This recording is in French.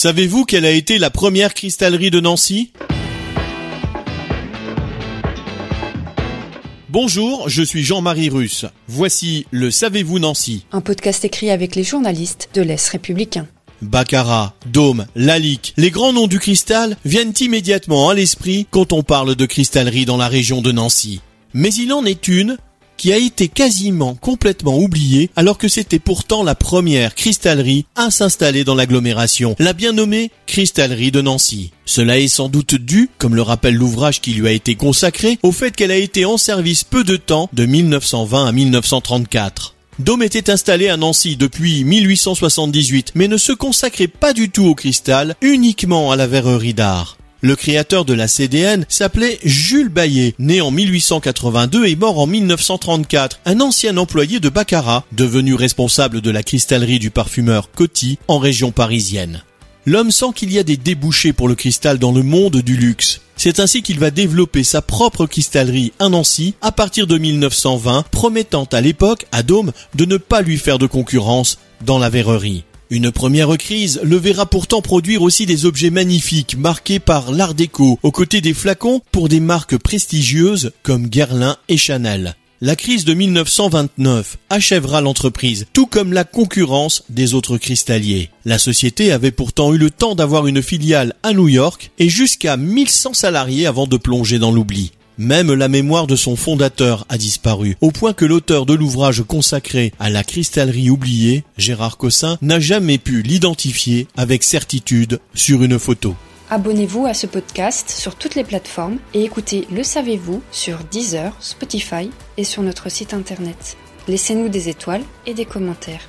Savez-vous quelle a été la première cristallerie de Nancy? Bonjour, je suis Jean-Marie Russe. Voici le Savez-vous Nancy? Un podcast écrit avec les journalistes de l'Est républicain. Baccarat, Dôme, Lalique, les grands noms du cristal viennent immédiatement à l'esprit quand on parle de cristallerie dans la région de Nancy. Mais il en est une qui a été quasiment complètement oubliée alors que c'était pourtant la première cristallerie à s'installer dans l'agglomération, la bien nommée Cristallerie de Nancy. Cela est sans doute dû, comme le rappelle l'ouvrage qui lui a été consacré, au fait qu'elle a été en service peu de temps, de 1920 à 1934. Dôme était installé à Nancy depuis 1878, mais ne se consacrait pas du tout au cristal, uniquement à la verrerie d'art. Le créateur de la CDN s'appelait Jules Baillet, né en 1882 et mort en 1934, un ancien employé de Baccarat, devenu responsable de la cristallerie du parfumeur Coty en région parisienne. L'homme sent qu'il y a des débouchés pour le cristal dans le monde du luxe. C'est ainsi qu'il va développer sa propre cristallerie à Nancy à partir de 1920, promettant à l'époque à Dôme de ne pas lui faire de concurrence dans la verrerie. Une première crise le verra pourtant produire aussi des objets magnifiques marqués par l'art déco, aux côtés des flacons pour des marques prestigieuses comme Guerlain et Chanel. La crise de 1929 achèvera l'entreprise, tout comme la concurrence des autres cristalliers. La société avait pourtant eu le temps d'avoir une filiale à New York et jusqu'à 1100 salariés avant de plonger dans l'oubli. Même la mémoire de son fondateur a disparu, au point que l'auteur de l'ouvrage consacré à la cristallerie oubliée, Gérard Cossin, n'a jamais pu l'identifier avec certitude sur une photo. Abonnez-vous à ce podcast sur toutes les plateformes et écoutez Le Savez-vous sur Deezer, Spotify et sur notre site internet. Laissez-nous des étoiles et des commentaires.